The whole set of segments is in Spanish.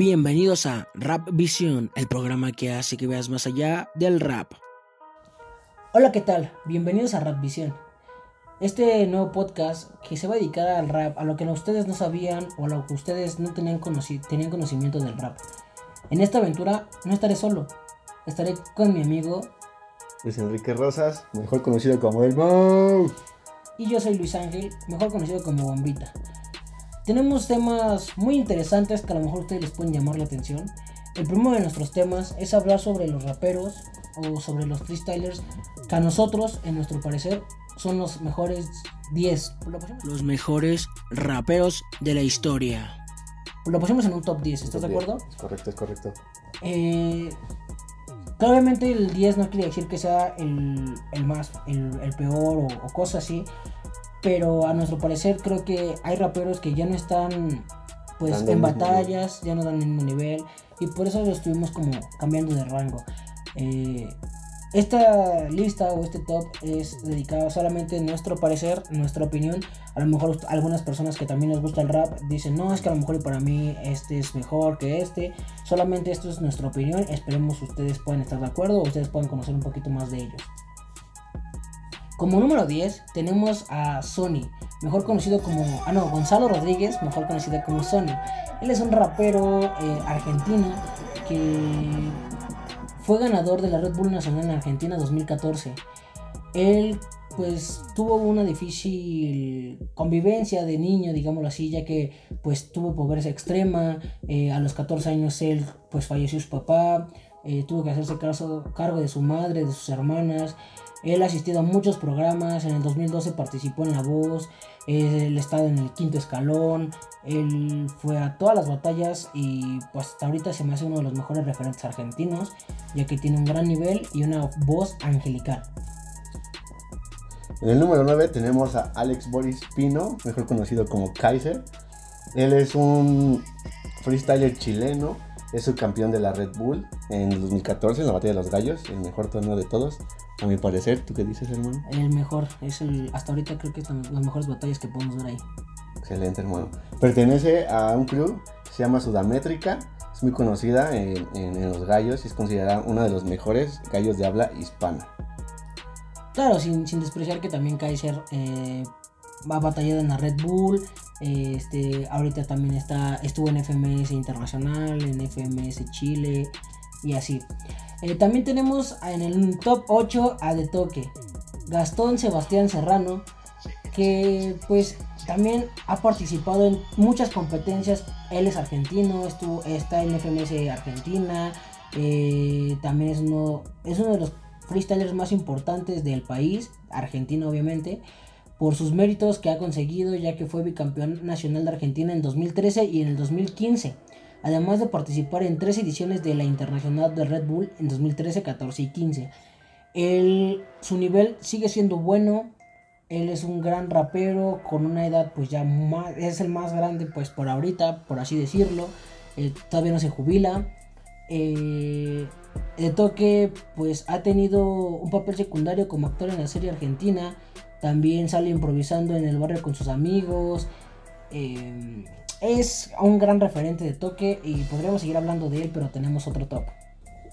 Bienvenidos a Rap Visión, el programa que hace que veas más allá del rap. Hola, ¿qué tal? Bienvenidos a Rap Visión. Este nuevo podcast que se va a dedicar al rap, a lo que ustedes no sabían o a lo que ustedes no tenían, tenían conocimiento del rap. En esta aventura no estaré solo, estaré con mi amigo Luis Enrique Rosas, mejor conocido como El Mau. Y yo soy Luis Ángel, mejor conocido como Bombita. Tenemos temas muy interesantes que a lo mejor ustedes les pueden llamar la atención. El primero de nuestros temas es hablar sobre los raperos o sobre los freestylers que a nosotros, en nuestro parecer, son los mejores 10. Los mejores raperos de la historia. Lo pusimos en un top 10, ¿estás de acuerdo? Es correcto, es correcto. Eh, obviamente el 10 no quiere decir que sea el, más, el, peor o, o cosas así. Pero a nuestro parecer creo que hay raperos que ya no están pues en batallas, ya no dan el mismo nivel. Y por eso lo estuvimos como cambiando de rango. Eh, esta lista o este top es dedicado solamente a nuestro parecer, nuestra opinión. A lo mejor algunas personas que también les gusta el rap dicen, no, es que a lo mejor para mí este es mejor que este. Solamente esto es nuestra opinión. Esperemos ustedes puedan estar de acuerdo o ustedes puedan conocer un poquito más de ellos. Como número 10 tenemos a Sony, mejor conocido como, ah no, Gonzalo Rodríguez, mejor conocido como Sony. Él es un rapero eh, argentino que fue ganador de la Red Bull Nacional en Argentina 2014. Él pues tuvo una difícil convivencia de niño, digámoslo así, ya que pues tuvo pobreza extrema, eh, a los 14 años él pues falleció su papá, eh, tuvo que hacerse cargo de su madre, de sus hermanas, él ha asistido a muchos programas, en el 2012 participó en La Voz, él estado en el quinto escalón, él fue a todas las batallas y pues hasta ahorita se me hace uno de los mejores referentes argentinos, ya que tiene un gran nivel y una voz angelical. En el número 9 tenemos a Alex Boris Pino, mejor conocido como Kaiser. Él es un freestyler chileno, es subcampeón de la Red Bull en el 2014 en la Batalla de los Gallos, el mejor torneo de todos. A mi parecer, ¿tú qué dices, hermano? El mejor, es el, hasta ahorita creo que son las mejores batallas que podemos ver ahí. Excelente, hermano. Pertenece a un club se llama Sudamétrica, es muy conocida en, los gallos y es considerada una de los mejores gallos de habla hispana. Claro, sin, despreciar que también Kaiser eh, va batallado en la Red Bull, este, ahorita también está, estuvo en FMS Internacional, en FMS Chile y así. Eh, también tenemos en el top 8 a De Toque, Gastón Sebastián Serrano, que pues también ha participado en muchas competencias. Él es argentino, estuvo, está en FMS Argentina, eh, también es uno, es uno de los freestylers más importantes del país, argentino obviamente, por sus méritos que ha conseguido, ya que fue bicampeón nacional de Argentina en 2013 y en el 2015 además de participar en tres ediciones de la Internacional de Red Bull en 2013, 14 y 15. su nivel sigue siendo bueno, él es un gran rapero con una edad pues ya más, es el más grande pues por ahorita, por así decirlo, eh, todavía no se jubila. Eh, de toque pues ha tenido un papel secundario como actor en la serie argentina, también sale improvisando en el barrio con sus amigos. Eh, es un gran referente de toque y podríamos seguir hablando de él, pero tenemos otro top.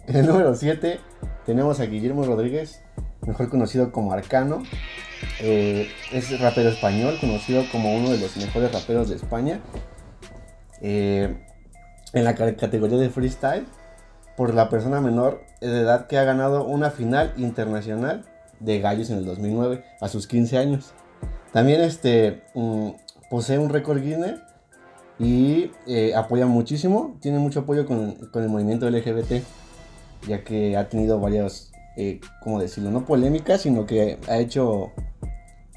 En el número 7 tenemos a Guillermo Rodríguez, mejor conocido como Arcano. Eh, es rapero español, conocido como uno de los mejores raperos de España. Eh, en la categoría de freestyle, por la persona menor de edad que ha ganado una final internacional de gallos en el 2009 a sus 15 años. También este, mm, posee un récord Guinness y eh, apoya muchísimo, tiene mucho apoyo con, el movimiento LGBT, ya que ha tenido varias, eh, ¿cómo decirlo? No polémicas, sino que ha hecho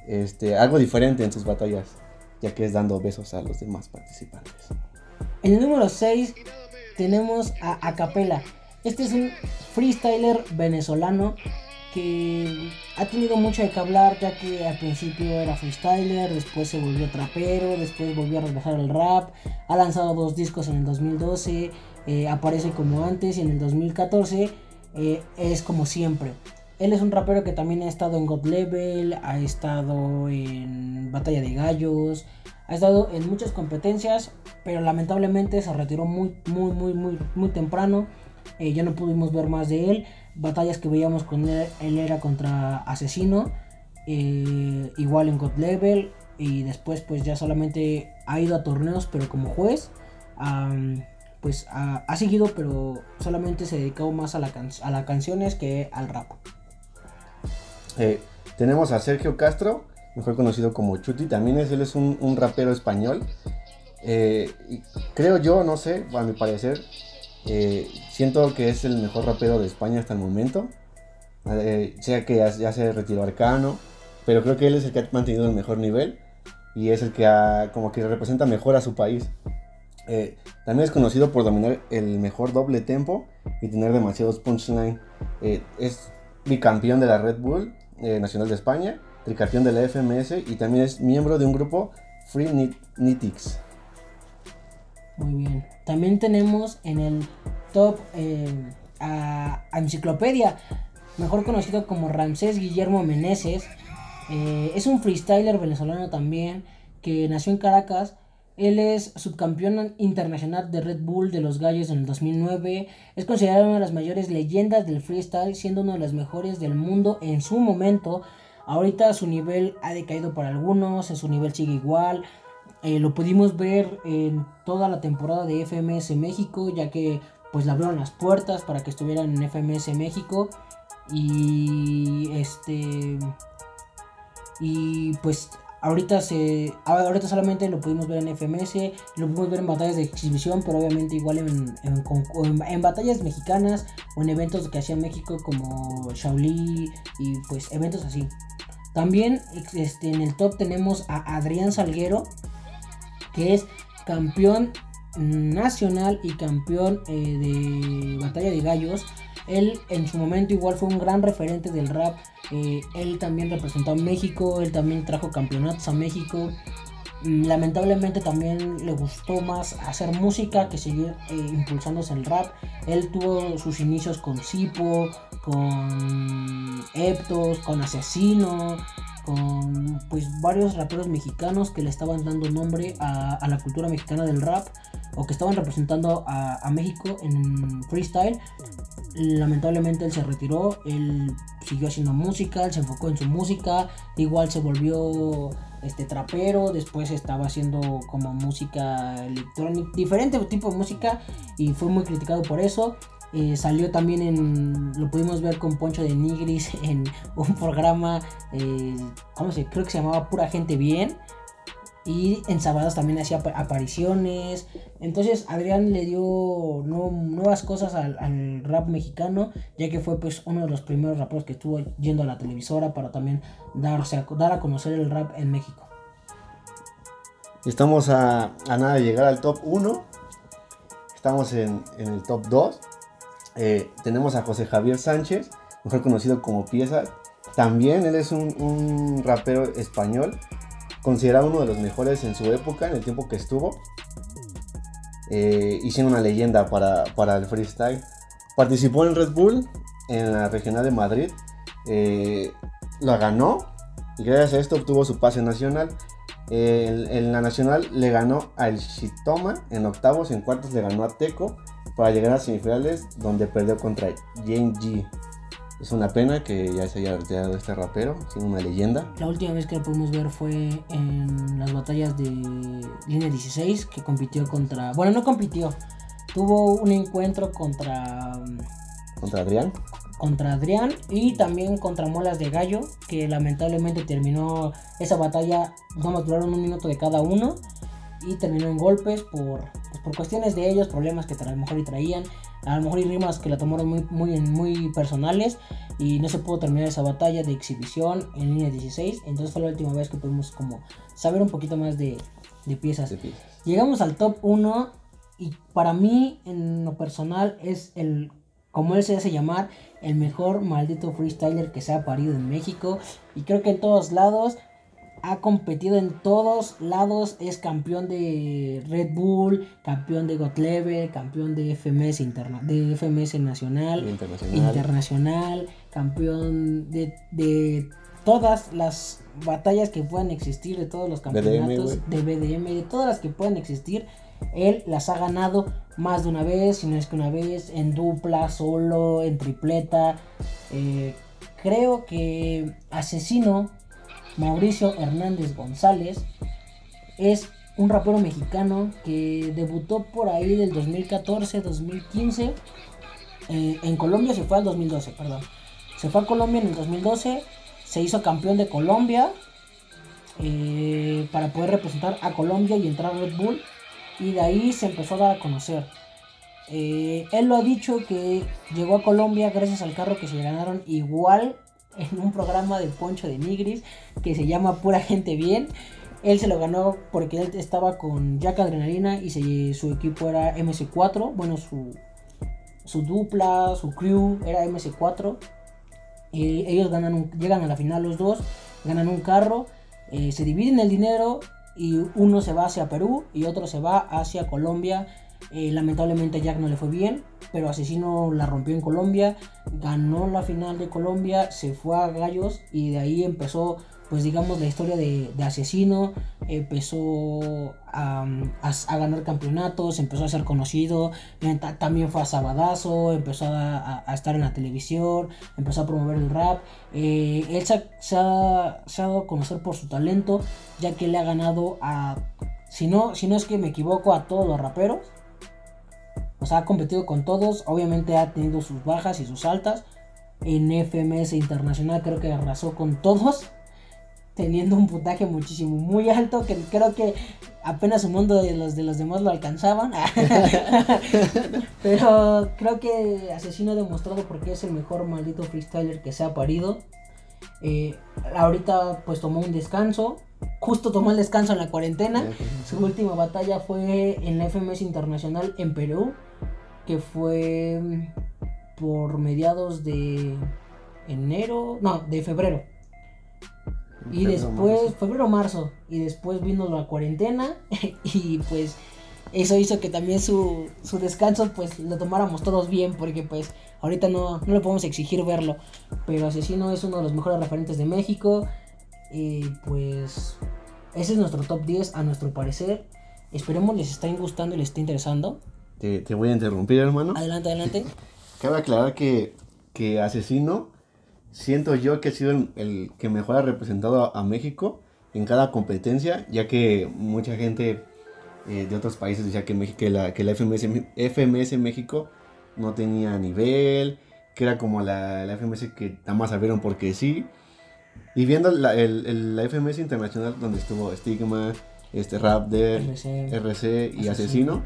este, algo diferente en sus batallas, ya que es dando besos a los demás participantes. En el número 6 tenemos a Acapela. Este es un freestyler venezolano que ha tenido mucho de qué hablar, ya que al principio era freestyler, después se volvió trapero, después volvió a regresar al rap, ha lanzado dos discos en el 2012, eh, aparece como antes y en el 2014 eh, es como siempre. Él es un rapero que también ha estado en God Level, ha estado en Batalla de Gallos, ha estado en muchas competencias, pero lamentablemente se retiró muy, muy, muy, muy, muy temprano. Eh, ya no pudimos ver más de él. Batallas que veíamos con él, él era contra Asesino, eh, igual en God Level, y después pues ya solamente ha ido a torneos, pero como juez. pues ha, seguido, pero solamente se dedicó más a, la a las canciones que al rap. Eh, tenemos a Sergio Castro, mejor conocido como Chuti, también es, él es un, rapero español. Eh, creo yo, no sé, a mi parecer, eh, siento que es el mejor rapero de España hasta el momento. Eh, sea que ya, se retiró Arcano, pero creo que él es el que ha mantenido el mejor nivel y es el que ha, como que representa mejor a su país. también es conocido por dominar el mejor doble tempo y tener demasiados punchline. es bicampeón de la Red Bull Nacional de España tricampeón de la FMS y también es miembro de un grupo Free Nitix. Muy bien. También tenemos en el top eh, a, Enciclopedia, mejor conocido como Ramsés Guillermo Meneses. Eh, es un freestyler venezolano también que nació en Caracas. Él es subcampeón internacional de Red Bull de los Gallos en el 2009. Es considerado una de las mayores leyendas del freestyle, siendo uno de los mejores del mundo en su momento. Ahorita su nivel ha decaído para algunos, su nivel sigue igual. Eh, lo pudimos ver en toda la temporada de FMS México, ya que pues le abrieron las puertas para que estuvieran en FMS México. Y este. Y pues ahorita se. Ahorita solamente lo pudimos ver en FMS, lo pudimos ver en batallas de exhibición, pero obviamente igual en, en, batallas mexicanas o en eventos que hacía México como Shaolin y pues eventos así. También este, en el top tenemos a Adrián Salguero, que es campeón nacional y campeón eh, de batalla de gallos. Él en su momento igual fue un gran referente del rap. Eh, él también representó a México, él también trajo campeonatos a México. Mm, lamentablemente también le gustó más hacer música que seguir eh, impulsándose el rap. Él tuvo sus inicios con Sipo, con Eptos, con Asesino, con pues varios raperos mexicanos que le estaban dando nombre a, la cultura mexicana del rap o que estaban representando a, a México en freestyle. Lamentablemente él se retiró, él siguió haciendo música, él se enfocó en su música, igual se volvió este trapero, después estaba haciendo como música electrónica, diferente tipo de música y fue muy criticado por eso. Eh, salió también en, lo pudimos ver con Poncho de Nigris en un programa, eh, ¿cómo se? Creo que se llamaba Pura Gente Bien. Y en sábados también hacía apariciones. Entonces Adrián le dio nuevas cosas al, rap mexicano, ya que fue pues uno de los primeros raperos que estuvo yendo a la televisora para también darse dar a conocer el rap en México. Estamos a, nada de llegar al top 1. Estamos en, el top 2. Eh, tenemos a José Javier Sánchez, mejor conocido como Pieza. También él es un, un rapero español considerado uno de los mejores en su época, en el tiempo que estuvo. Eh, una leyenda para, el freestyle. Participó en Red Bull, en la regional de Madrid. Eh, la ganó y gracias a esto obtuvo su pase nacional. en, la nacional le ganó al Shitoma en octavos, en cuartos le ganó a Teco para llegar a semifinales donde perdió contra Jane G. Es una pena que ya se haya retirado este rapero, siendo una leyenda. La última vez que lo pudimos ver fue en las batallas de línea 16, que compitió contra. Bueno, no compitió, tuvo un encuentro contra. ¿Contra Adrián? Contra Adrián y también contra Molas de Gallo, que lamentablemente terminó esa batalla. Vamos, duraron un minuto de cada uno y terminó en golpes por, por cuestiones de ellos, problemas que a lo mejor y traían. A lo mejor hay rimas que la tomaron muy, muy, muy personales y no se pudo terminar esa batalla de exhibición en línea 16. Entonces fue la última vez que pudimos como saber un poquito más de, piezas. Llegamos al top 1 y para mí en lo personal es el, como él se hace llamar, el mejor maldito freestyler que se ha parido en México. Y creo que en todos lados ha competido en todos lados, es campeón de Red Bull, campeón de God Level, campeón de FMS, interna de FMS nacional, internacional. campeón de, todas las batallas que puedan existir, de todos los campeonatos BDM, de BDM, de todas las que puedan existir, él las ha ganado más de una vez, si no es que una vez, en dupla, solo, en tripleta. Eh, creo que Asesino, Mauricio Hernández González, es un rapero mexicano que debutó por ahí del 2014, 2015. Eh, en Colombia se fue al 2012, perdón. Se fue a Colombia en el 2012, se hizo campeón de Colombia eh, para poder representar a Colombia y entrar a Red Bull. Y de ahí se empezó a dar a conocer. Eh, él lo ha dicho que llegó a Colombia gracias al carro que se ganaron igual en un programa de Poncho de Nigris que se llama Pura Gente Bien. Él se lo ganó porque él estaba con Jack Adrenalina y su equipo era MC4. Bueno, su, su dupla, su crew era MC4. Y ellos ganan llegan a la final los dos, ganan un carro, eh, se dividen el dinero y uno se va hacia Perú y otro se va hacia Colombia. Eh, lamentablemente Jack no le fue bien, pero Asesino la rompió en Colombia, ganó la final de Colombia, se fue a Gallos y de ahí empezó, pues digamos, la historia de, Asesino, empezó a, a- a ganar campeonatos, empezó a ser conocido, eh, ta- también fue a Sabadazo, empezó a, a- a estar en la televisión, empezó a promover el rap. Eh, él se, se ha, se ha dado a conocer por su talento, ya que le ha ganado a, si no, si no es que me equivoco, a todos los raperos. O sea, ha competido con todos, obviamente ha tenido sus bajas y sus altas. En FMS Internacional creo que arrasó con todos teniendo un puntaje muchísimo muy alto que creo que apenas un mundo de los de los demás lo alcanzaban. Pero creo que Asesino ha demostrado porque es el mejor maldito freestyler que se ha parido. Eh, ahorita pues tomó un descanso justo tomó el descanso en la cuarentena. Su última batalla fue en la FMS Internacional en Perú que fue por mediados de enero no de febrero y Febrero, después, marzo. febrero, marzo, y después vino la cuarentena y pues eso hizo que también su, su descanso pues lo tomáramos todos bien porque pues ahorita no, no le podemos exigir verlo. Pero Asesino es uno de los mejores referentes de México y pues ese es nuestro top 10 a nuestro parecer. Esperemos les esté gustando y les esté interesando. Te, te voy a interrumpir, hermano. Adelante, adelante. Cabe aclarar que, que Asesino, siento yo que ha sido el, el que mejor ha representado a, a México en cada competencia, ya que mucha gente eh, de otros países decía que, México, que la, que la FMS, FMS México no tenía nivel, que era como la, la FMS que nada más abrieron porque sí. Y viendo la, el, el- la FMS internacional donde estuvo Stigma, este Raptor, RC. RC y Asesino. Asesino,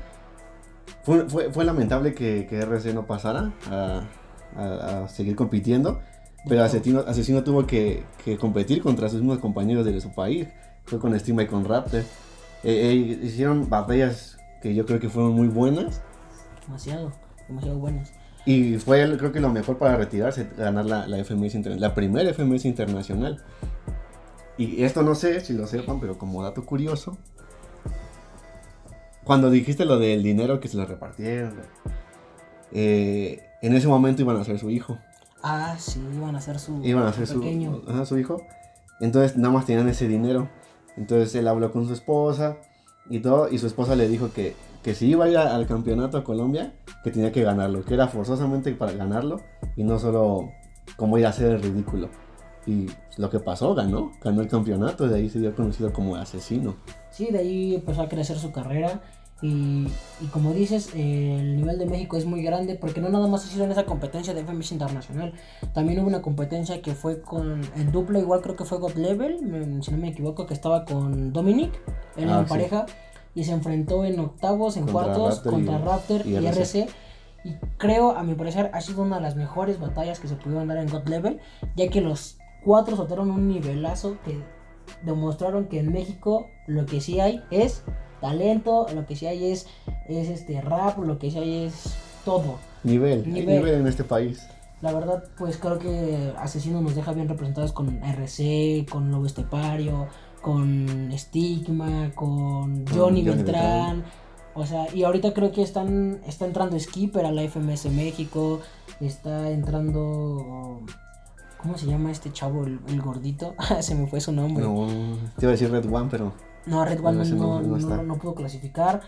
fue, fue, fue lamentable que, que RC no pasara a, a- a seguir compitiendo, pero Asesino, Asesino tuvo que, que competir contra sus mismos compañeros de su país. Fue con Stigma y con Raptor. Eh, eh, hicieron batallas que yo creo que fueron muy buenas. Demasiado, demasiado buenos. Y fue creo que lo mejor para retirarse, ganar la, la FMS la primera FMS internacional. Y esto no sé si lo sepan, pero como dato curioso, cuando dijiste lo del dinero que se lo repartieron, eh, en ese momento iban a ser su hijo. Ah, sí, iban a ser su, Iban a ser su, pequeño. ajá, su hijo. Entonces nada más tenían ese dinero. Entonces él habló con su esposa y todo. Y su esposa le dijo que, que si iba a ir a- al campeonato a Colombia, que tenía que ganarlo. Que era forzosamente para ganarlo. Y no solo como ir a hacer el ridículo. Y lo que pasó, ganó. Ganó el campeonato. Y de ahí se dio conocido como asesino. Sí, de ahí empezó a crecer su carrera. Y, y como dices, eh, el nivel de México es muy grande porque no nada más ha sido en esa competencia de FMS Internacional. También hubo una competencia que fue con en dupla, igual creo que fue God Level, si no me equivoco, que estaba con Dominic, él Ah, en sí. pareja, y se enfrentó en octavos, en Contra cuartos, Raptor contra y- Raptor y. RC. Y creo, a mi parecer, ha sido una de las mejores batallas que se pudieron dar en God Level, ya que los cuatro soltaron un nivelazo que demostraron que en México lo que sí hay es talento, lo que sí hay es, es este rap, lo que sí hay es todo. Nivel. Nivel. nivel en este país. La verdad, pues creo que Asesino nos deja bien representados con RC, con Lobo Estepario, con Stigma, con Johnny, Johnny Beltrán. O sea, y ahorita creo que están está entrando Skipper a la FMS México, está entrando ¿Cómo se llama este chavo, el, el gordito? se me fue su nombre. No, te iba a decir Red One, pero. No, Red One No, no, no- no no- está. no pudo clasificar.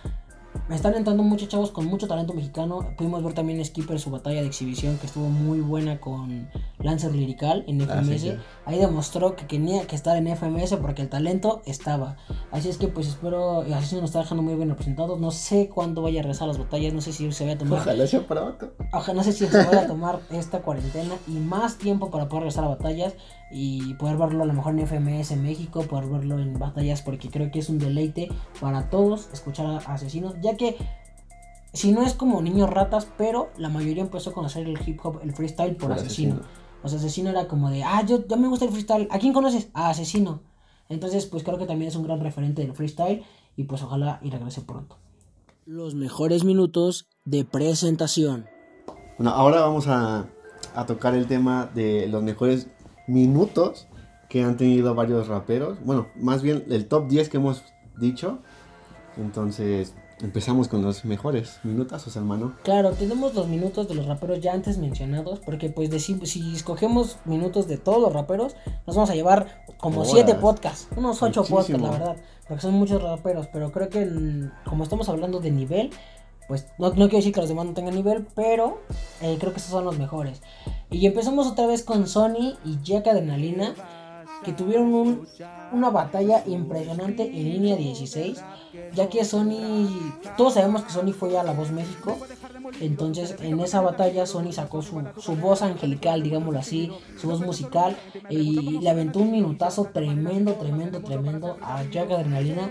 Me están entrando muchos chavos con mucho talento mexicano. Pudimos ver también Skipper su batalla de exhibición que estuvo muy buena con Lancer Lirical en Ah, FMS. Ahí demostró que tenía que estar en FMS porque el talento estaba. Así es que pues espero, así nos está dejando muy bien representados. No sé cuándo vaya a regresar a las batallas, no sé si se vaya a tomar Ojalá sea pronto. Ojalá no sé si se vaya a tomar esta cuarentena y más tiempo para poder regresar a batallas y poder verlo a lo mejor en FMS en México, poder verlo en batallas porque creo que es un deleite para todos escuchar a asesinos, ya que si no es como niños ratas, pero la mayoría empezó a conocer el hip hop, el freestyle por, Por asesino. Asesino. O sea, asesino era como de, ah, yo, yo me gusta el freestyle. ¿A quién conoces? A asesino. Entonces, pues creo que también es un gran referente del freestyle y pues ojalá y regrese pronto. Los mejores minutos de presentación. Bueno, ahora vamos a, a tocar el tema de los mejores minutos que han tenido varios raperos. Bueno, más bien el top 10 que hemos dicho. Entonces, empezamos con los mejores minutos, hermano. Claro, tenemos los minutos de los raperos ya antes mencionados, porque pues decimos, si escogemos minutos de todos los raperos, nos vamos a llevar como Horas. siete podcasts, unos ocho Muchísimo. podcasts, la verdad, porque son muchos raperos, pero creo que como estamos hablando de nivel, pues no, no quiero decir que los demás no tengan nivel, pero eh, creo que estos son los mejores. Y empezamos otra vez con Sony y Jack Adrenalina, que tuvieron un- una batalla impresionante en línea 16, ya que Sony, todos sabemos que Sony fue a La Voz México, entonces en esa batalla Sony sacó su, su voz angelical, digámoslo así, su voz musical, y le aventó un minutazo tremendo, tremendo, tremendo a Jack Adrenalina.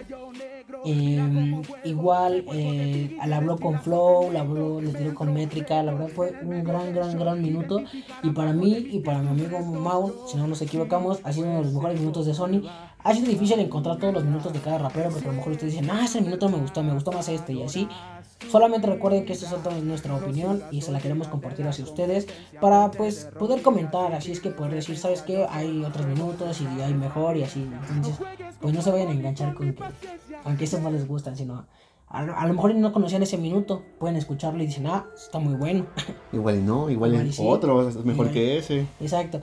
Eh, igual eh, le habló con Flow, le habló, le tiró con métrica, la verdad fue un gran, gran, gran minuto. Y para mí y para mi amigo Mau, si no nos equivocamos, ha sido uno de los mejores minutos de Sony. Ha sido difícil encontrar todos los minutos de cada rapero, porque a lo mejor ustedes dicen, ah, ese minuto me gustó, me gustó más este y así. Solamente recuerden que esto es otra- nuestra opinión y se la queremos compartir hacia ustedes para pues poder comentar, así es que poder decir, ¿sabes qué? Hay otros minutos y hay mejor y así. Entonces, pues no se vayan a enganchar con que, aunque estos no les gustan, sino a, lo- a lo mejor no conocían ese minuto, pueden escucharlo y dicen, ah, está muy bueno. Igual y no, igual, Igual y sí. otro es mejor Igual. que ese. Exacto.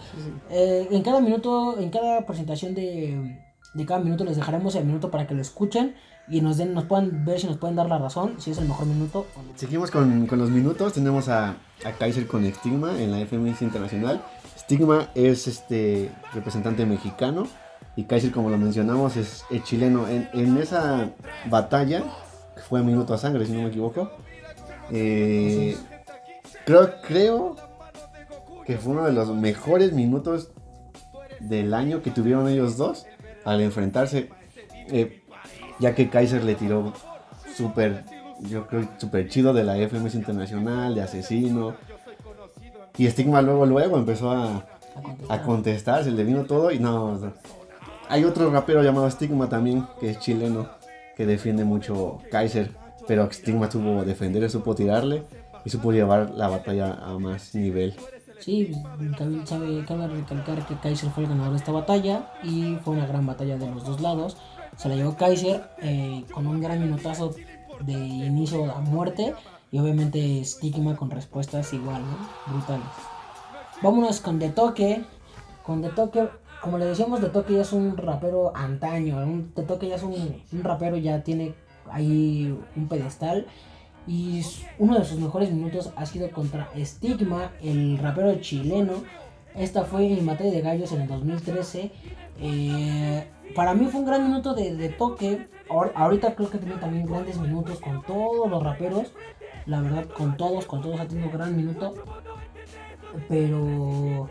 Eh, en cada minuto, en cada presentación de, de cada minuto les dejaremos el minuto para que lo escuchen y nos den, nos puedan ver si nos pueden dar la razón, si es el mejor minuto o no. Seguimos con, con los minutos. Tenemos a, a Kaiser con Stigma en la FMS Internacional. Stigma es este representante mexicano y Kaiser, como lo mencionamos, es, es chileno. En, en esa batalla, que fue minuto a sangre, si no me equivoco, eh, creo, creo que fue uno de los mejores minutos del año que tuvieron ellos dos al enfrentarse. eh, ya que Kaiser le tiró súper, yo creo, súper chido de la FMS Internacional, de Asesino. Y Stigma luego, luego empezó a, A contestar. se le vino todo y no. Hay otro rapero llamado Stigma también, que es chileno, que defiende mucho Kaiser. Pero Stigma supo defender, supo tirarle y supo llevar la batalla a más nivel. Sí, cabe, sabe- cabe recalcar que Kaiser fue el ganador de esta batalla y fue una gran batalla de los dos lados. Se la llevó Kaiser eh, con un gran minutazo de inicio a muerte y obviamente Stigma con respuestas igual, ¿no? Brutales. Vámonos con De Toque. Con De Toque, como le decíamos, De Toque ya es un rapero antaño. Un, de Toque ya es un, un rapero, ya tiene ahí un pedestal. Y uno de sus mejores minutos ha sido contra Stigma, el rapero chileno. Esta fue en Materia de Gallos en el 2013. Eh, para mí fue un gran minuto de, de toque. Ahor- ahorita creo que tiene también grandes minutos con todos los raperos. La verdad, con todos, con todos ha tenido gran minuto. Pero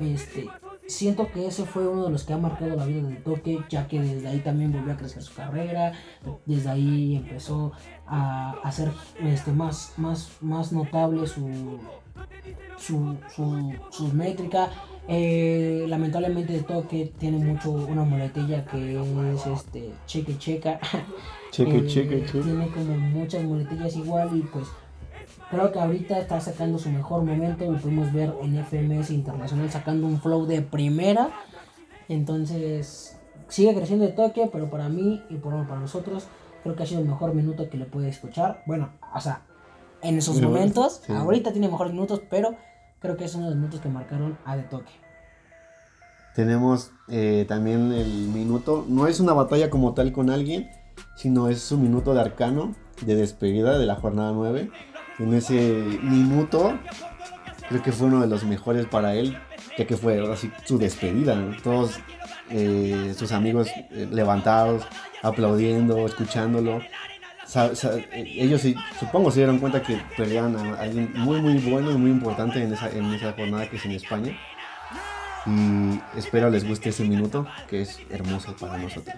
este siento que ese fue uno de los que ha marcado la vida de toque, ya que desde ahí también volvió a crecer su carrera. Desde ahí empezó a hacer este más, más, más notable su, su, su, sus métricas. Eh, lamentablemente de toque tiene mucho una muletilla que es este cheque checa. Cheque, Eh, cheque, cheque. Tiene como muchas muletillas igual y pues creo que ahorita está sacando su mejor momento. Lo pudimos ver en FMS Internacional sacando un flow de primera. Entonces sigue creciendo de toque, pero para mí y por, para nosotros creo que ha sido el mejor minuto que le puede escuchar. Bueno, o sea, en esos momentos, sí. ahorita tiene mejores minutos, pero creo que es uno de los minutos que marcaron a de toque. Tenemos eh, también el minuto, no es una batalla como tal con alguien, sino es su minuto de arcano de despedida de la jornada 9. En ese minuto creo que fue uno de los mejores para él, ya que fue así su despedida. Todos eh, sus amigos eh, levantados, aplaudiendo, escuchándolo. Ellos supongo se dieron cuenta que perdían a alguien muy muy bueno y muy importante en esa, en esa jornada que es en España. Y espero les guste ese minuto, que es hermoso para nosotros.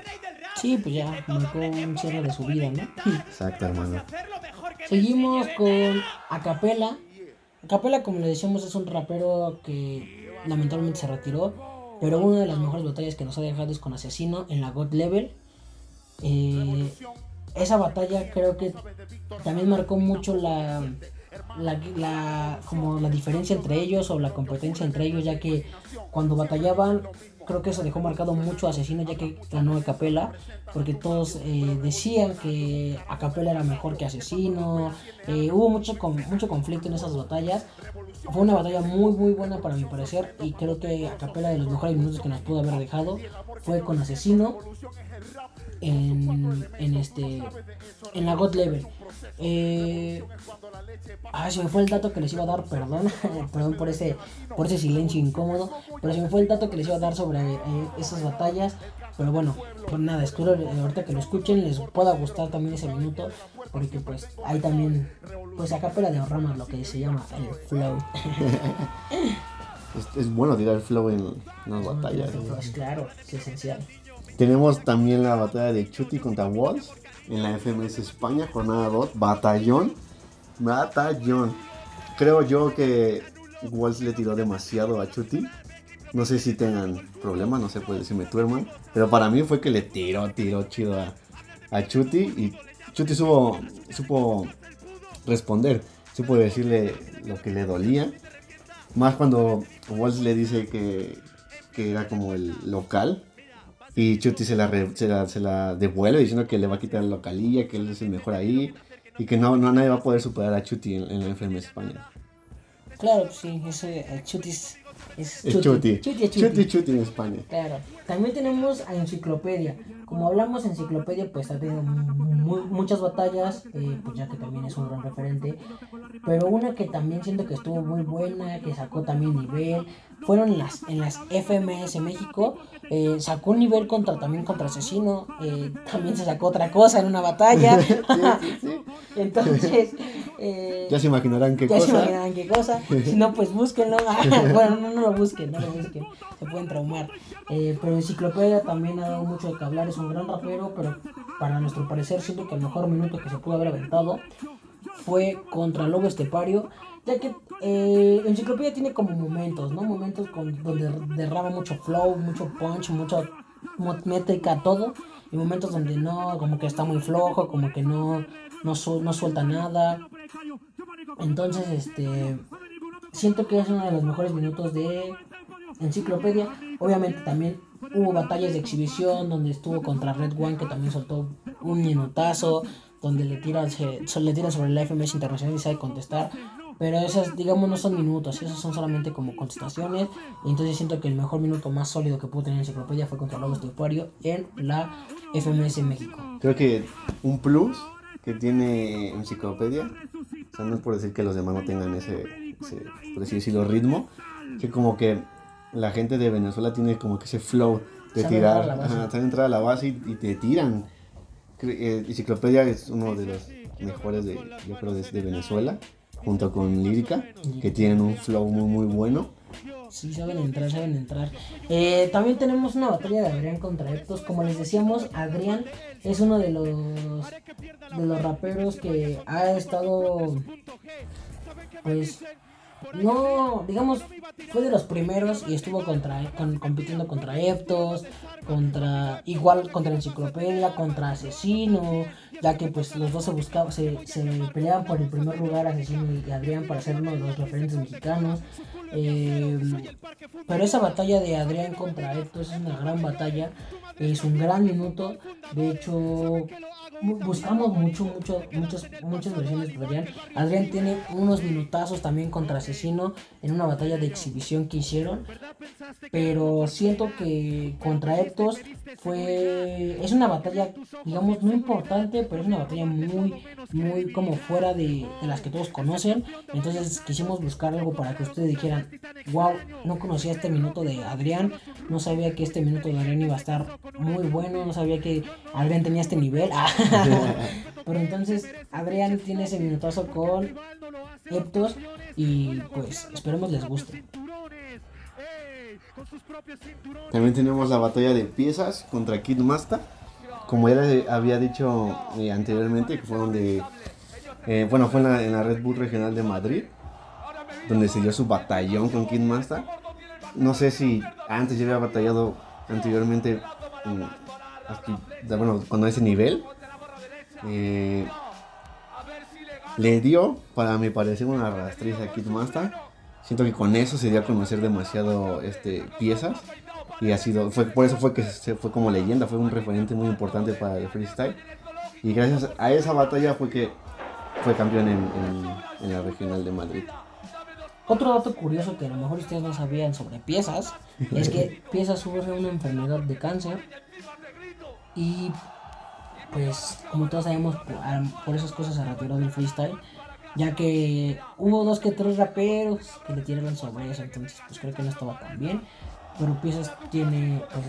Sí, pues ya marcó un cierre de su vida, ¿no? Exacto, hermano. Seguimos con Acapela. Acapela, como le decíamos, es un rapero que lamentablemente se retiró. Pero una de las mejores batallas que nos ha dejado es con Asesino en la God Level. Eh, esa batalla creo que también marcó mucho la, la, como la diferencia entre ellos o la competencia entre ellos, ya que cuando batallaban creo que eso dejó marcado mucho a Asesino ya que ganó a Capela, porque todos eh, decían que a Capela era mejor que Asesino, eh, hubo mucho, mucho conflicto en esas batallas, fue una batalla muy muy buena para mi parecer y creo que a Capela de los mejores minutos que nos pudo haber dejado fue con Asesino en, en este en la God Level. Eh, ah, se me fue el dato que les iba a dar, perdón, perdón por ese, por ese silencio incómodo, pero se me fue el dato que les iba a dar sobre eh, esas batallas. Pero bueno, pues nada, espero eh, ahorita que lo escuchen les pueda gustar también ese minuto, porque pues hay también, pues acá pela de ahorramos lo que se llama el flow. es, bueno tirar el flow en las batallas. claro, es esencial. Tenemos también la batalla de Chuti contra Walls en la FMS España, jornada 2, batallón, batallón. Creo yo que Walls le tiró demasiado a Chuti. No sé si tengan problemas, no sé, puede decirme tu hermano. Pero para mí fue que le tiró, tiró chido a, a Chuti. Y Chuti supo, supo responder, supo decirle lo que le dolía. Más cuando Walls le dice que, que era como el local y Chuti se la, se la, devuelve diciendo que le va a quitar la localía, que él es el mejor ahí y que no, no nadie va a poder superar a Chuti en, la enfermedad España. Claro, sí, ese Chuti es, es, Chuti. Chuti. Chuti, Chuti en España. Claro. También tenemos a Enciclopedia. Como hablamos, Enciclopedia pues ha tenido muchas batallas, eh, pues ya que también es un gran referente. Pero una que también siento que estuvo muy buena, que sacó también nivel, fueron las, en las FMS México. Eh, sacó un nivel contra también contra Asesino. Eh, también se sacó otra cosa en una batalla. Entonces. Eh, ya se imaginarán qué cosa. Ya se imaginarán qué cosa. si no, pues búsquenlo. bueno, no, no lo busquen, no lo busquen. Se pueden traumar. pero Enciclopedia también ha dado mucho de que hablar. Es un gran rapero, pero para nuestro parecer, siento que el mejor minuto que se pudo haber aventado fue contra Lobo Estepario ya que eh, Enciclopedia tiene como momentos, ¿no? Momentos con, donde derrama mucho flow, mucho punch, mucho métrica, todo. Y momentos donde no, como que está muy flojo, como que no, no, suelta nada. Entonces, este, siento que es uno de los mejores minutos de Enciclopedia. Obviamente también hubo batallas de exhibición donde estuvo contra Red One que también soltó un minutazo donde le tiran, se, le tiran sobre la FMS Internacional y sabe contestar. Pero esas, digamos, no son minutos, esos son solamente como contestaciones. Y entonces siento que el mejor minuto más sólido que pudo tener Enciclopedia fue contra Lobos de Estuario en la FMS México. Creo que un plus que tiene Enciclopedia, o sea, no es por decir que los demás no tengan ese, por así decirlo, ritmo, que como que la gente de Venezuela tiene como que ese flow de tirar, ajá, entrar a la base y, te tiran. Eh, Enciclopedia es uno de los mejores de, yo creo, de Venezuela junto con Lírica, que tienen un flow muy muy bueno. Sí, saben entrar, saben entrar. Eh, también tenemos una batalla de Adrián contra Eptos. Como les decíamos, Adrián es uno de los de los raperos que ha estado pues no, digamos, fue de los primeros y estuvo contra, compitiendo contra Eptos, contra, igual contra Enciclopedia, contra Asesino, ya que pues los dos se buscaban, se, se peleaban por el primer lugar, Asesino y Adrián, para ser uno de los referentes mexicanos. Eh, pero esa batalla de Adrián contra Eptos es una gran batalla, es un gran minuto, de hecho buscamos mucho, mucho, muchas, muchas versiones de Adrián. Adrián tiene unos minutazos también contra Asesino en una batalla de exhibición que hicieron. Pero siento que contra Eptos fue. Es una batalla, digamos, muy importante, pero es una batalla muy, muy como fuera de, de las que todos conocen. Entonces quisimos buscar algo para que ustedes dijeran: Wow, no conocía este minuto de Adrián. No sabía que este minuto de Adrián iba a estar muy bueno. No sabía que Adrián tenía este nivel. Pero entonces Adrián tiene ese minutazo con Eptos y pues esperemos les guste. También tenemos la batalla de piezas contra Kid Masta. Como ya había dicho eh, anteriormente, que fue donde. Eh, bueno, fue en la, Red Bull Regional de Madrid, donde se dio su batallón con Kid Masta. No sé si antes ya había batallado anteriormente, bueno, cuando ese nivel, eh, le dio, para mi parecer, una rastriz a Kid Master. Siento que con eso se dio a conocer demasiado este, piezas. Y ha sido, fue, por eso fue que se fue como leyenda, fue un referente muy importante para el freestyle. Y gracias a esa batalla fue que fue campeón en, en, la regional de Madrid. Otro dato curioso que a lo mejor ustedes no sabían sobre piezas es que piezas sufre una enfermedad de cáncer y pues como todos sabemos, por, esas cosas se retiró del freestyle. Ya que hubo dos que tres raperos que le tiraron sobre eso, entonces pues creo que no estaba tan bien. Pero Piezas tiene pues,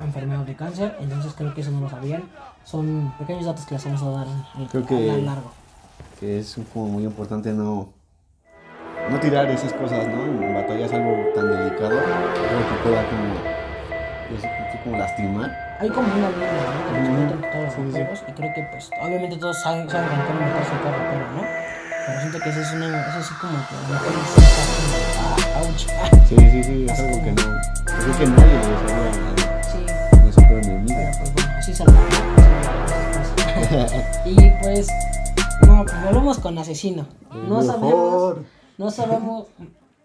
enfermedad de cáncer, entonces creo que eso no lo sabían. Son pequeños datos que les vamos a dar creo que, largo. Que es como muy importante no, no tirar esas cosas, ¿no? En batalla es algo tan delicado, creo que pueda como, como lastimar hay como una línea entre todos los raperos y creo que pues obviamente todos saben, saben cantar mejor su rapero, ¿no? Pero siento que eso es una es así como que a lo mejor ah, ouch. Sí, sí, sí, es algo que no. Creo que nadie le desea a nadie. Sí. No es otro enemigo. Pero pues bueno, así salió. y pues no, pues volvemos con asesino. No sabemos. No sabemos.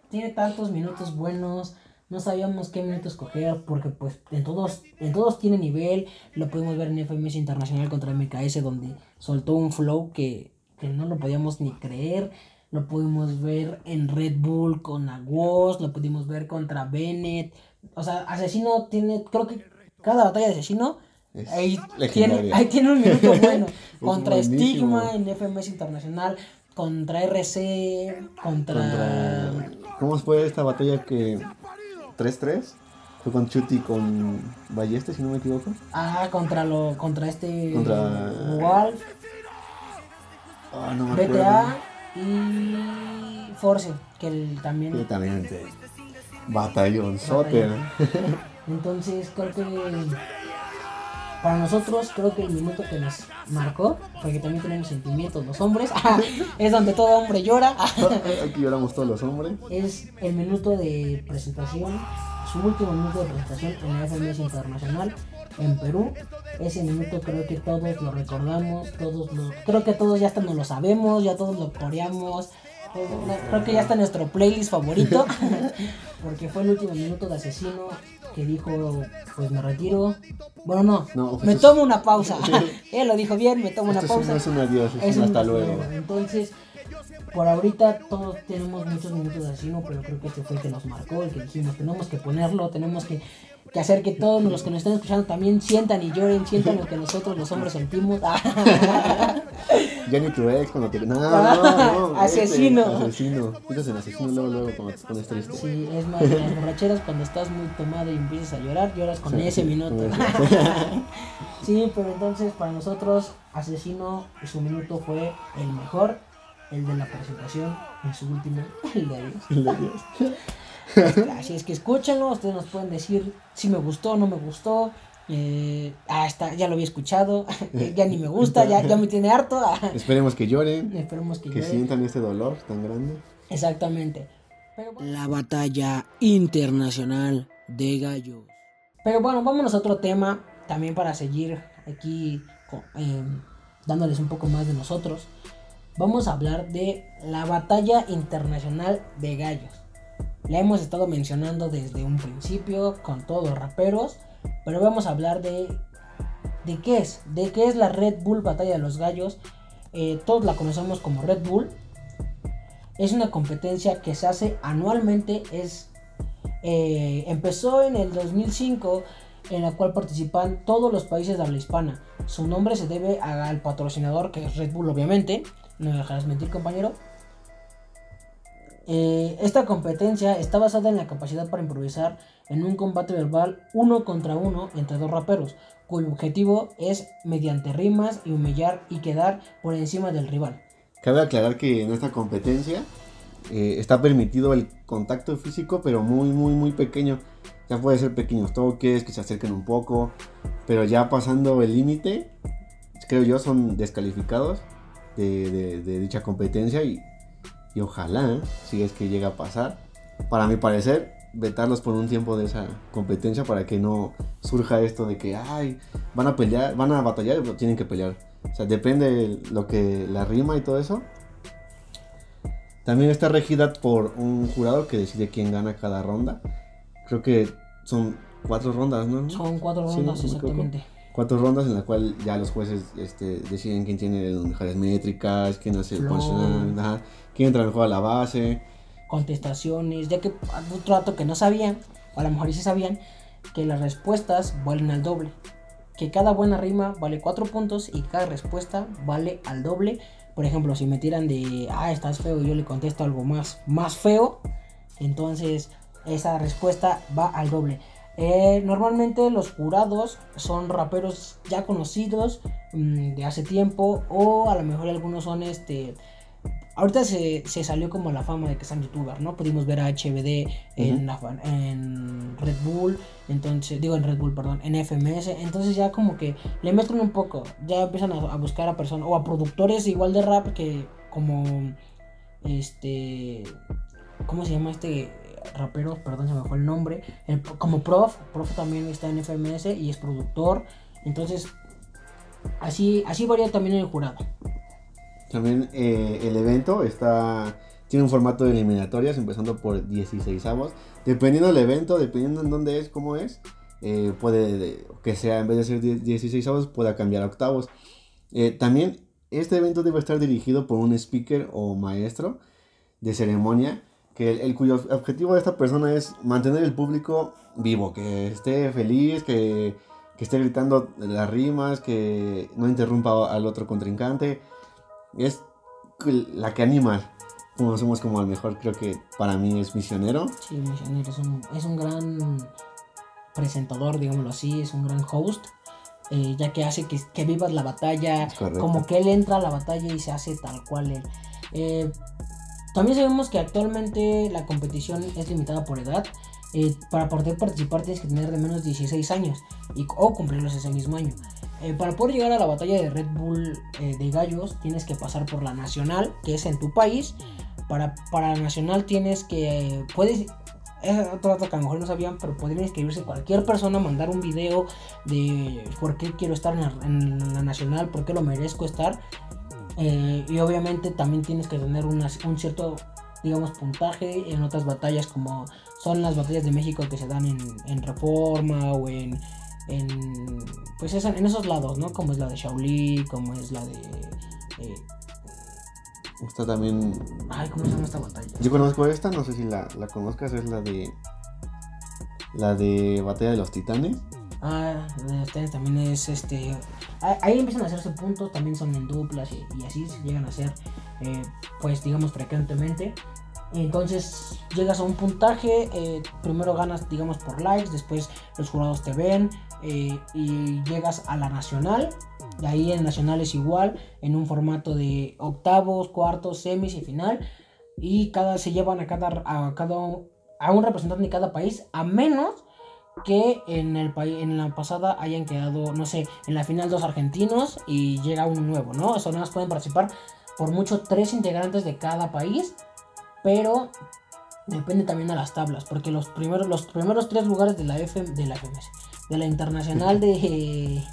Tiene tantos minutos buenos no sabíamos qué minuto escoger porque pues en todos, en todos tiene nivel, lo pudimos ver en FMS Internacional contra MKS donde soltó un flow que, no lo podíamos ni creer, lo pudimos ver en Red Bull con Aguos, lo pudimos ver contra Bennett, o sea, Asesino tiene, creo que cada batalla de Asesino ahí tiene, ahí tiene un minuto bueno, contra Stigma en FMS Internacional, contra RC, contra... ¿Cómo fue esta batalla que 3-3. Fue con Chuti con Balleste, si no me equivoco. Ah, contra lo contra este contra Wolf. Ah, no me BTA y Force, que él también que también batallón sote. Entonces, creo que para nosotros creo que el minuto que nos marcó, porque también tenemos sentimientos los hombres, es donde todo hombre llora. Aquí lloramos todos los hombres. Es el minuto de presentación, su último minuto de presentación en la FMS Internacional en Perú. Ese minuto creo que todos lo recordamos, todos lo, creo que todos ya hasta nos lo sabemos, ya todos lo coreamos. Creo que ya está nuestro playlist favorito, porque fue el último minuto de asesino que dijo, pues me retiro. Bueno, no, me tomo una pausa. Él lo dijo bien, me tomo una pausa. Es un adiós, es, un hasta luego. Entonces, por ahorita todos tenemos muchos minutos de asino, pero creo que este fue el que nos marcó, el que dijimos, tenemos que ponerlo, tenemos que que hacer que todos los que nos están escuchando también sientan y lloren, sientan lo que nosotros los hombres sentimos. ya ni tu ex cuando te... No, no, no. Asesino. Este, asesino. Piensas en asesino luego, luego cuando te pones triste. Sí, es más, en las borracheras cuando estás muy tomado y empiezas a llorar, lloras con ese minuto. sí, pero entonces para nosotros, asesino, su minuto fue el mejor, el de la presentación, en su último, el de Dios. El de Dios. Así es que escúchenlo, ustedes nos pueden decir si me gustó o no me gustó. Eh, hasta ya lo había escuchado, ya ni me gusta, ya, ya me tiene harto. Esperemos que lloren, Esperemos que, que sientan este dolor tan grande. Exactamente. La batalla internacional de gallos. Pero bueno, vámonos a otro tema, también para seguir aquí eh, dándoles un poco más de nosotros. Vamos a hablar de la batalla internacional de gallos. La hemos estado mencionando desde un principio con todos los raperos, pero vamos a hablar de ¿De qué es? ¿De qué es la Red Bull Batalla de los Gallos? Eh, todos la conocemos como Red Bull. Es una competencia que se hace anualmente. Es, eh, empezó en el 2005 en la cual participan todos los países de habla hispana. Su nombre se debe al patrocinador que es Red Bull obviamente. No me dejarás mentir compañero. Eh, esta competencia está basada en la capacidad para improvisar en un combate verbal uno contra uno entre dos raperos, cuyo objetivo es, mediante rimas y humillar y quedar por encima del rival. Cabe aclarar que en esta competencia eh, está permitido el contacto físico, pero muy, muy, muy pequeño. Ya puede ser pequeños toques, que se acerquen un poco, pero ya pasando el límite, creo yo, son descalificados de, dicha competencia y, ojalá, ¿eh? si es que llega a pasar, para mi parecer, vetarlos por un tiempo de esa competencia para que no surja esto de que, ay, van a pelear, van a batallar, pero tienen que pelear. O sea, depende lo que la rima y todo eso. También está regida por un jurado que decide quién gana cada ronda. Creo que son cuatro rondas, ¿no? Son cuatro rondas, exactamente. Cuatro rondas en la cual ya los jueces este, deciden quién tiene las mejores métricas, quién hace el punchline, quién entra mejor a la base contestaciones, ya que otro dato que no sabían, o a lo mejor sí sabían, que las respuestas valen al doble. Que cada buena rima vale 4 puntos y cada respuesta vale al doble. Por ejemplo, si me tiran de, ah, estás feo y yo le contesto algo más, más feo, entonces esa respuesta va al doble. Eh, normalmente los jurados son raperos ya conocidos mm, de hace tiempo o a lo mejor algunos son este Ahorita se, salió como la fama de que son youtubers, ¿no? Pudimos ver a HBD en, en Red Bull, entonces, digo en Red Bull, perdón, en FMS, entonces ya como que le meten un poco, ya empiezan a, buscar a personas, o a productores igual de rap que como, este, ¿cómo se llama este rapero? Perdón, se me fue el nombre, como Prof, Prof también está en FMS y es productor, entonces, así, así varía también el jurado. También eh, el evento está tiene un formato de eliminatorias, empezando por 16 avos. Dependiendo del evento, dependiendo en dónde es, cómo es, eh, puede que sea, en vez de ser 16 avos, pueda cambiar a octavos. Eh, también este evento debe estar dirigido por un speaker o maestro de ceremonia, que el, cuyo objetivo de esta persona es mantener el público vivo, que esté feliz, que, que esté gritando las rimas, que no interrumpa al otro contrincante es la que anima. Como somos como al mejor, creo que para mí es misionero. Sí, misionero es un, es un gran presentador, digámoslo así, es un gran host. Eh, ya que hace que, que, vivas la batalla, como que él entra a la batalla y se hace tal cual él. Eh, también sabemos que actualmente la competición es limitada por edad. Eh, para poder participar tienes que tener de menos de 16 años y, o cumplirlos ese mismo año. Eh, para poder llegar a la batalla de Red Bull eh, de gallos tienes que pasar por la nacional, que es en tu país. Para, para la nacional tienes que... puedes... Es otro dato que a lo mejor no sabían, pero podría inscribirse cualquier persona, mandar un video de por qué quiero estar en la, nacional, por qué lo merezco estar. Eh, y obviamente también tienes que tener un cierto, digamos, puntaje en otras batallas como son las batallas de México que se dan en, en Reforma o en en pues en esos lados, ¿no? Como es la de Shaolin, como es la de eh, Está también. Ay, ¿cómo se llama esta batalla? Yo conozco esta, no sé si la, la conozcas, es la de. La de Batalla de los Titanes. Ah, también es este. Ahí empiezan a hacerse puntos, también son en duplas y, así se llegan a hacer, eh, pues digamos, frecuentemente. Entonces llegas a un puntaje, eh, primero ganas digamos por likes, después los jurados te ven eh, y llegas a la nacional. De ahí en nacional es igual, en un formato de octavos, cuartos, semis y final. Y cada, se llevan a cada, a cada a un representante de cada país, a menos que en el en la pasada hayan quedado, no sé, en la final dos argentinos y llega uno nuevo, ¿no? Eso nada más pueden participar por mucho tres integrantes de cada país pero depende también de las tablas, porque los primeros, los primeros tres lugares de la F, de la FMS, de la internacional de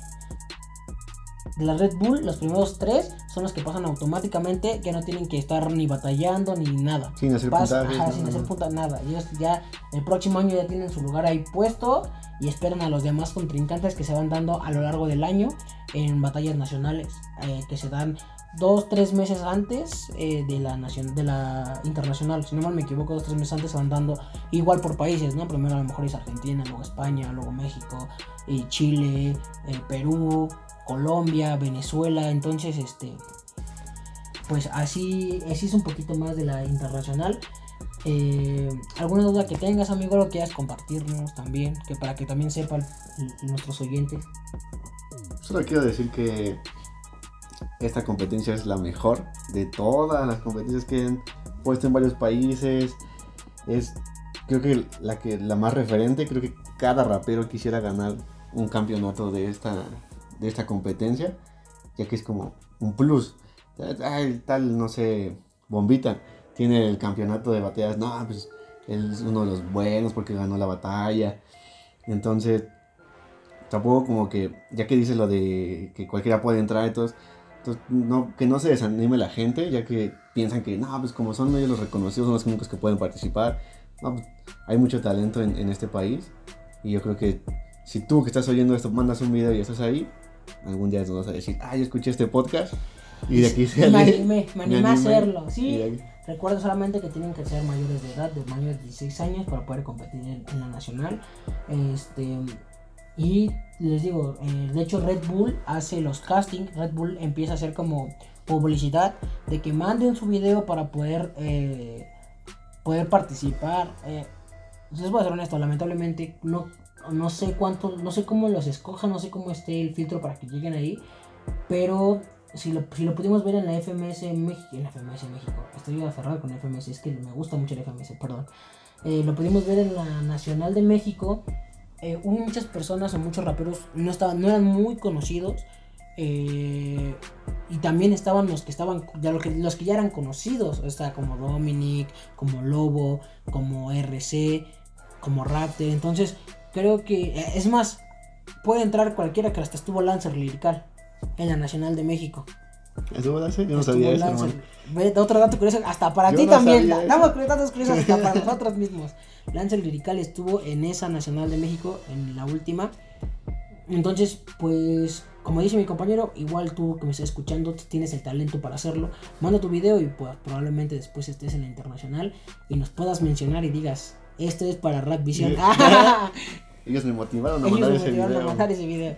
de la Red Bull, los primeros tres son los que pasan automáticamente, que no tienen que estar ni batallando ni nada. Sin hacer Pasan- puntajes, ajá, no, sin no, hacer punta nada. Ellos ya el próximo año ya tienen su lugar ahí puesto y esperan a los demás contrincantes que se van dando a lo largo del año en batallas nacionales, eh, que se dan dos, tres meses antes eh, de la nación, de la internacional. Si no mal me equivoco, dos, tres meses antes se van dando igual por países, ¿no? Primero a lo mejor es Argentina, luego España, luego México, y Chile, eh, Perú, Colombia, Venezuela. Entonces, este, pues así, así es un poquito más de la internacional. Eh, ¿Alguna duda que tengas, amigo? Lo quieras compartirnos también, que para que también sepan nuestros oyentes. Solo quiero decir que esta competencia es la mejor de todas las competencias que han puesto en varios países. Es creo que la que la más referente, creo que cada rapero quisiera ganar un campeonato de esta de esta competencia, ya que es como un plus. Tal, no sé, Bombita tiene el campeonato de batallas, no, pues él es uno de los buenos porque ganó la batalla. Entonces, tampoco como que, ya que dice lo de que cualquiera puede entrar, entonces, entonces, no, que no se desanime la gente, ya que piensan que, no, pues como son ellos los reconocidos, son los únicos que pueden participar. No, pues, hay mucho talento en, en este país y yo creo que si tú que estás oyendo esto mandas un video y estás ahí, algún día nos vas a decir, ah, yo escuché este podcast y de aquí me sale. animé, me animé a hacerlo. Sí, Recuerdo solamente que tienen que ser mayores de edad, de mayores de 16 años para poder competir en, en la nacional. Este y les digo, eh, de hecho Red Bull hace los castings, Red Bull empieza a hacer como publicidad de que manden su video para poder eh, poder participar. Eh, les voy a ser honesto, lamentablemente no no sé cuánto, no sé cómo los escojan, no sé cómo esté el filtro para que lleguen ahí, pero si lo, si lo pudimos ver en la FMS México, en la FMS México, estoy aferrado con la FMS, es que me gusta mucho la FMS, perdón. Eh, lo pudimos ver en la Nacional de México. eh, hubo muchas personas o muchos raperos no estaban, no eran muy conocidos. eh, y también estaban los que estaban, ya lo que, los que ya eran conocidos, o sea, como Dominic, como Lobo, como RC, como Raptor. Entonces, creo que, eh, es más, puede entrar cualquiera que hasta estuvo Lancer Lirical en la Nacional de México. ¿Estuvo Lance? Yo no Estuvo sabía eso, Lancer. otro dato curioso, hasta para ti no también. Damos datos curiosos hasta para nosotros mismos. Lancer Lirical estuvo en esa Nacional de México, en la última. Entonces, pues, como dice mi compañero, igual tú que me estás escuchando, tienes el talento para hacerlo. Manda tu video y pues probablemente después estés en la internacional y nos puedas mencionar y digas, esto es para Rap Vision. Ellos me motivaron a Ellos mandar me ese motivaron a video. mandar ese video.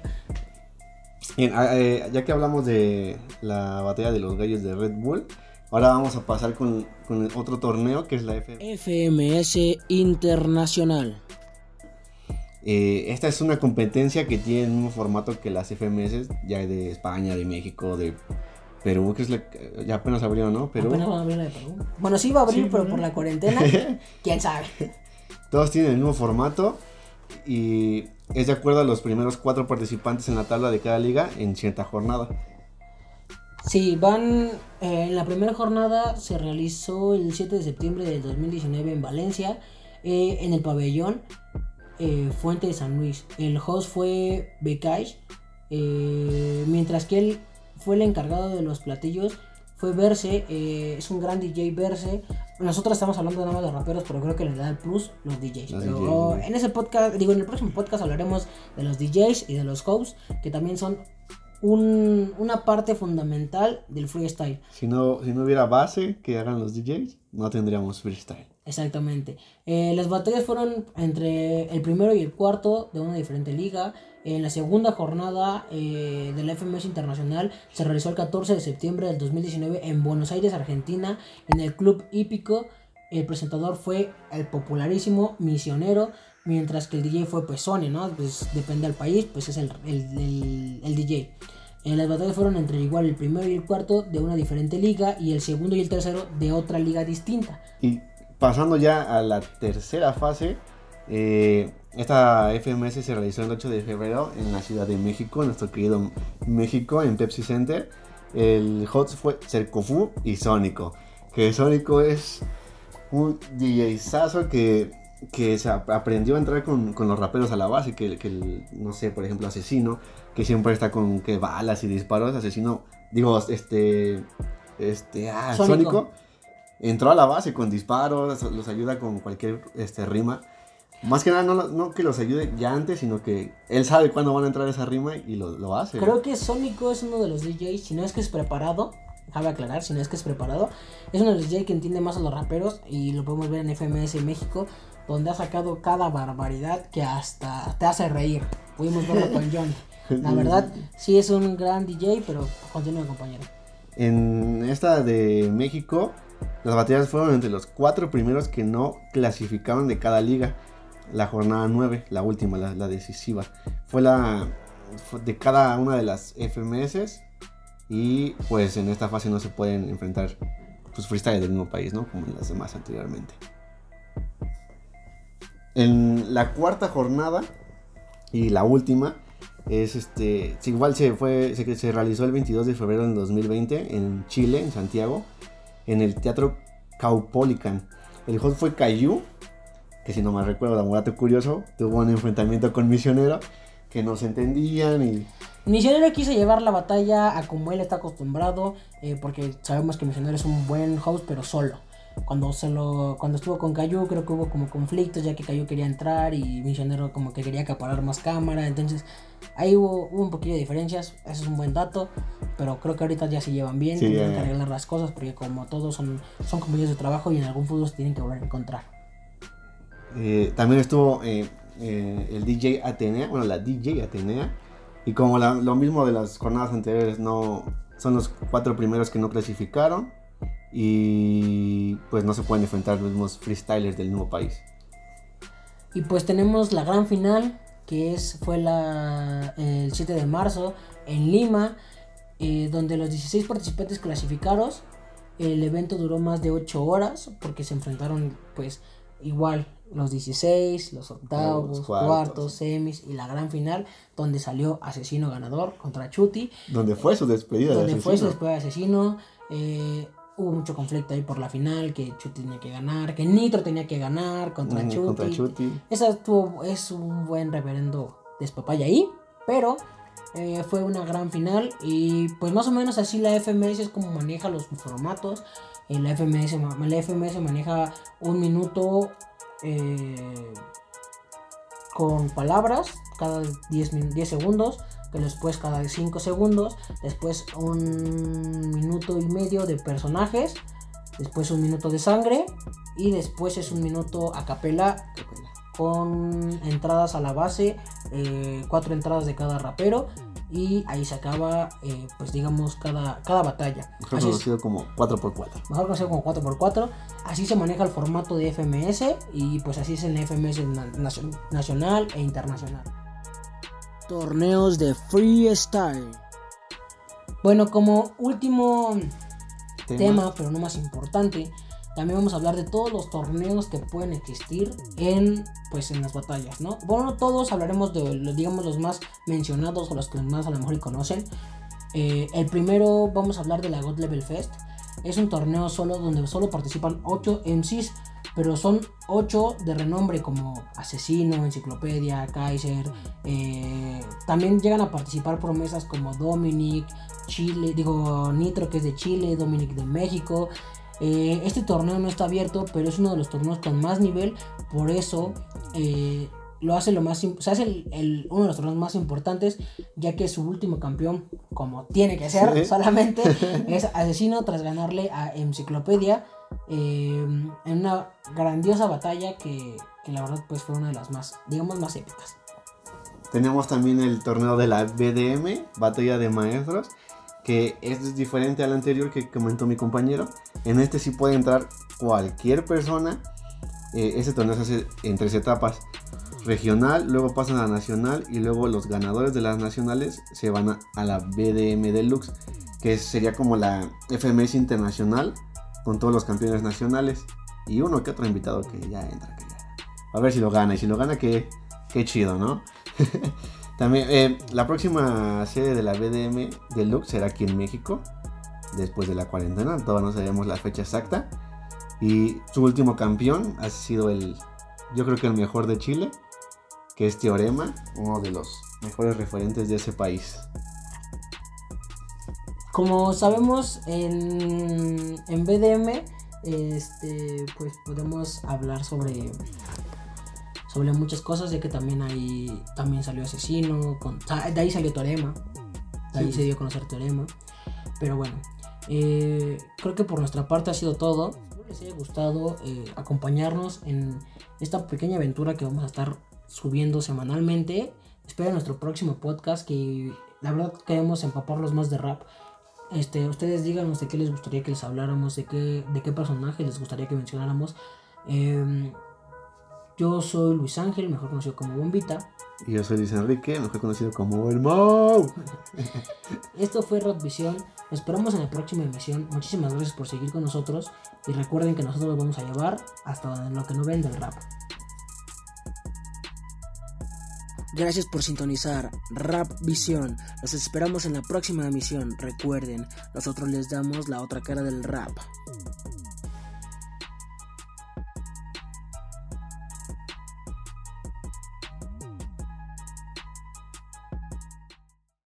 Bien, ah, eh, ya que hablamos de la batalla de los gallos de Red Bull, ahora vamos a pasar con, con el otro torneo que es la FM. FMS Internacional. Eh, esta es una competencia que tiene el mismo formato que las FMS, ya de España, de México, de Perú, que es la, ya apenas abrieron, ¿no? Perú. Apenas van a abrir la de Perú. Bueno, sí va a abrir, Sí, pero ¿no? por la cuarentena, quién sabe. Todos tienen el mismo formato y es de acuerdo a los primeros cuatro participantes en la tabla de cada liga en cierta jornada. Sí, van. eh, en la primera jornada se realizó el 7 de septiembre del 2019 en Valencia, eh, en el pabellón eh, Fuente de San Luis. El host fue Becay, eh, mientras que él fue el encargado de los platillos. Fue Verse, eh, es un gran DJ Verse. Nosotros estamos hablando nada más de raperos, pero creo que le da el plus los DJs. Los Pero DJs, en ese podcast, digo, en el próximo podcast hablaremos de los DJs y de los hosts, que también son un- una parte fundamental del freestyle. Si no, si no hubiera base que hagan los DJs, no tendríamos freestyle. Exactamente. Eh, las batallas fueron entre el primero y el cuarto de una diferente liga. En la segunda jornada eh, de la FMS Internacional se realizó el 14 de septiembre del 2019 en Buenos Aires, Argentina, en el Club Hípico. El presentador fue el popularísimo Misionero, mientras que el DJ fue pues Sony, ¿no? Pues depende del país, pues es el, el, el- el DJ. Eh, las batallas fueron entre igual el primero y el cuarto de una diferente liga y el segundo y el tercero de otra liga distinta. Y pasando ya a la tercera fase, eh, esta FMS se realizó el 8 de febrero en la Ciudad de México, en nuestro querido México, en Pepsi Center. El host fue Cercofu y Sónico. Que Sónico es un DJ que que se ap- aprendió a entrar con, con los raperos a la base, que, que el, no sé, por ejemplo, Asesino, que siempre está con que balas y disparos, Asesino, digo, este, este, ah, Sónico. Sónico, entró a la base con disparos, los ayuda con cualquier este, rima. Más que nada, no, no que los ayude ya antes, sino que él sabe cuándo van a entrar esa rima y lo, lo hace. Creo que Sónico es uno de los DJs, si no es que es preparado, cabe aclarar, si no es que es preparado, es uno de los DJs que entiende más a los raperos y lo podemos ver en FMS en México, donde ha sacado cada barbaridad que hasta te hace reír. Pudimos verlo con Johnny. La verdad, sí es un gran DJ, pero continúa compañero. En esta de México, las batallas fueron entre los cuatro primeros que no clasificaron de cada liga. La jornada 9, la última, la, la decisiva. Fue la fue de cada una de las FMS. Y pues en esta fase no se pueden enfrentar pues, freestyle del mismo país, ¿no? Como en las demás anteriormente. En la cuarta jornada y la última es este igual se fue se, realizó el 22 de febrero del 2020 en Chile en Santiago en el teatro Caupolicán el host fue Cayu que si no me recuerdo un dato curioso tuvo un enfrentamiento con Misionero que no se entendían y Misionero quiso llevar la batalla a como él está acostumbrado, eh, porque sabemos que Misionero es un buen host, pero solo. Cuando se lo, cuando estuvo con Cayu, creo que hubo como conflictos, ya que Cayu quería entrar y Misionero como que quería acaparar más cámara. Entonces, ahí hubo, hubo un poquillo de diferencias. Eso es un buen dato. Pero creo que ahorita ya se llevan bien, Sí, tienen que arreglar las cosas, porque como todos son, son compañeros de trabajo y en algún fútbol se tienen que volver a encontrar. Eh, también estuvo eh, eh, el DJ Atenea, bueno, la DJ Atenea. Y como la- lo mismo de las jornadas anteriores, no son los cuatro primeros que no clasificaron. Y pues no se pueden enfrentar los mismos freestylers del mismo país. Y pues tenemos la gran final, que es, fue la, el 7 de marzo en Lima, eh, donde los 16 participantes clasificaron. El evento duró más de 8 horas, porque se enfrentaron pues igual los 16, los octavos, Los cuartos. cuartos. semis y la gran final, donde salió Asesino ganador contra Chuti, Donde fue su despedida. de donde fue su después de Asesino. eh, hubo mucho conflicto ahí por la final, que Chuti tenía que ganar, que Nitro tenía que ganar contra Chuti. contra Chuti. Esa estuvo, es un buen reverendo despapaya ahí, pero eh, fue una gran final y pues más o menos así la FMS es como maneja los formatos. Eh, la, FMS, la FMS maneja un minuto eh, con palabras cada 10, min- 10 segundos, que después cada 5 segundos, después un minuto y medio de personajes, después un minuto de sangre y después es un minuto a capela con entradas a la base, eh, cuatro entradas de cada rapero y ahí se acaba, eh, pues digamos, cada, cada batalla. Mejor Así es, conocido como 4x4. mejor conocido como 4x4. Así se maneja el formato de FMS y pues así es en FMS na- nacio- nacional e internacional. Torneos de freestyle. Bueno, como último Tema. tema, pero no más importante, también vamos a hablar de todos los torneos que pueden existir en pues en las batallas, ¿no? Bueno, no todos hablaremos de los, digamos los más mencionados o los que más a lo mejor conocen. Eh, el primero vamos a hablar de la God Level Fest. Es un torneo solo donde solo participan 8 MCs, pero son 8 de renombre como Asesino, Enciclopedia, Kaiser. eh, también llegan a participar promesas como Dominic, Chile, digo Nitro que es de Chile, Dominic de México. Eh, este torneo no está abierto, pero es uno de los torneos con más nivel, por eso eh, lo hace lo más, im- se hace el- el- uno de los torneos más importantes, ya que su último campeón, como tiene que ser, Sí. solamente es Asesino tras ganarle a Enciclopedia eh, en una grandiosa batalla que, que la verdad pues fue una de las más, digamos, más épicas. Tenemos también el torneo de la BDM, Batalla de Maestros, que es diferente al anterior que comentó mi compañero. En este sí puede entrar cualquier persona. Eh, este torneo se hace en tres etapas. Regional, luego pasan a nacional y luego los ganadores de las nacionales se van a, a la BDM Deluxe, que sería como la FMS internacional con todos los campeones nacionales y uno que otro invitado que ya entra. Que ya. A ver si lo gana y si lo gana, qué, qué chido, ¿no? También eh, la próxima serie de la BDM Deluxe será aquí en México, después de la cuarentena, todavía no sabemos la fecha exacta. Y su último campeón ha sido el, yo creo que el mejor de Chile, que es Teorema, uno de los mejores referentes de ese país. Como sabemos, en, en BDM, este, pues podemos hablar sobre sobre muchas cosas, ya que también ahí también salió Asesino, con, de ahí salió Teorema, de ahí se dio a conocer Teorema. Pero bueno, eh, creo que por nuestra parte ha sido todo. Espero les haya gustado eh, acompañarnos en esta pequeña aventura que vamos a estar subiendo semanalmente. Espero nuestro próximo podcast que la verdad queremos empaparlos más de rap. Este, ustedes díganos de qué les gustaría que les habláramos, de qué, de qué personaje les gustaría que mencionáramos. Eh, yo soy Luis Ángel, mejor conocido como Bombita. Y yo soy Luis Enrique, mejor conocido como El Mau. Esto fue Rod Visión. Nos esperamos en la próxima emisión. Muchísimas gracias por seguir con nosotros. Y recuerden que nosotros los vamos a llevar hasta lo que no ven del rap. Gracias por sintonizar Rap Visión. Los esperamos en la próxima emisión. Recuerden, nosotros les damos la otra cara del rap.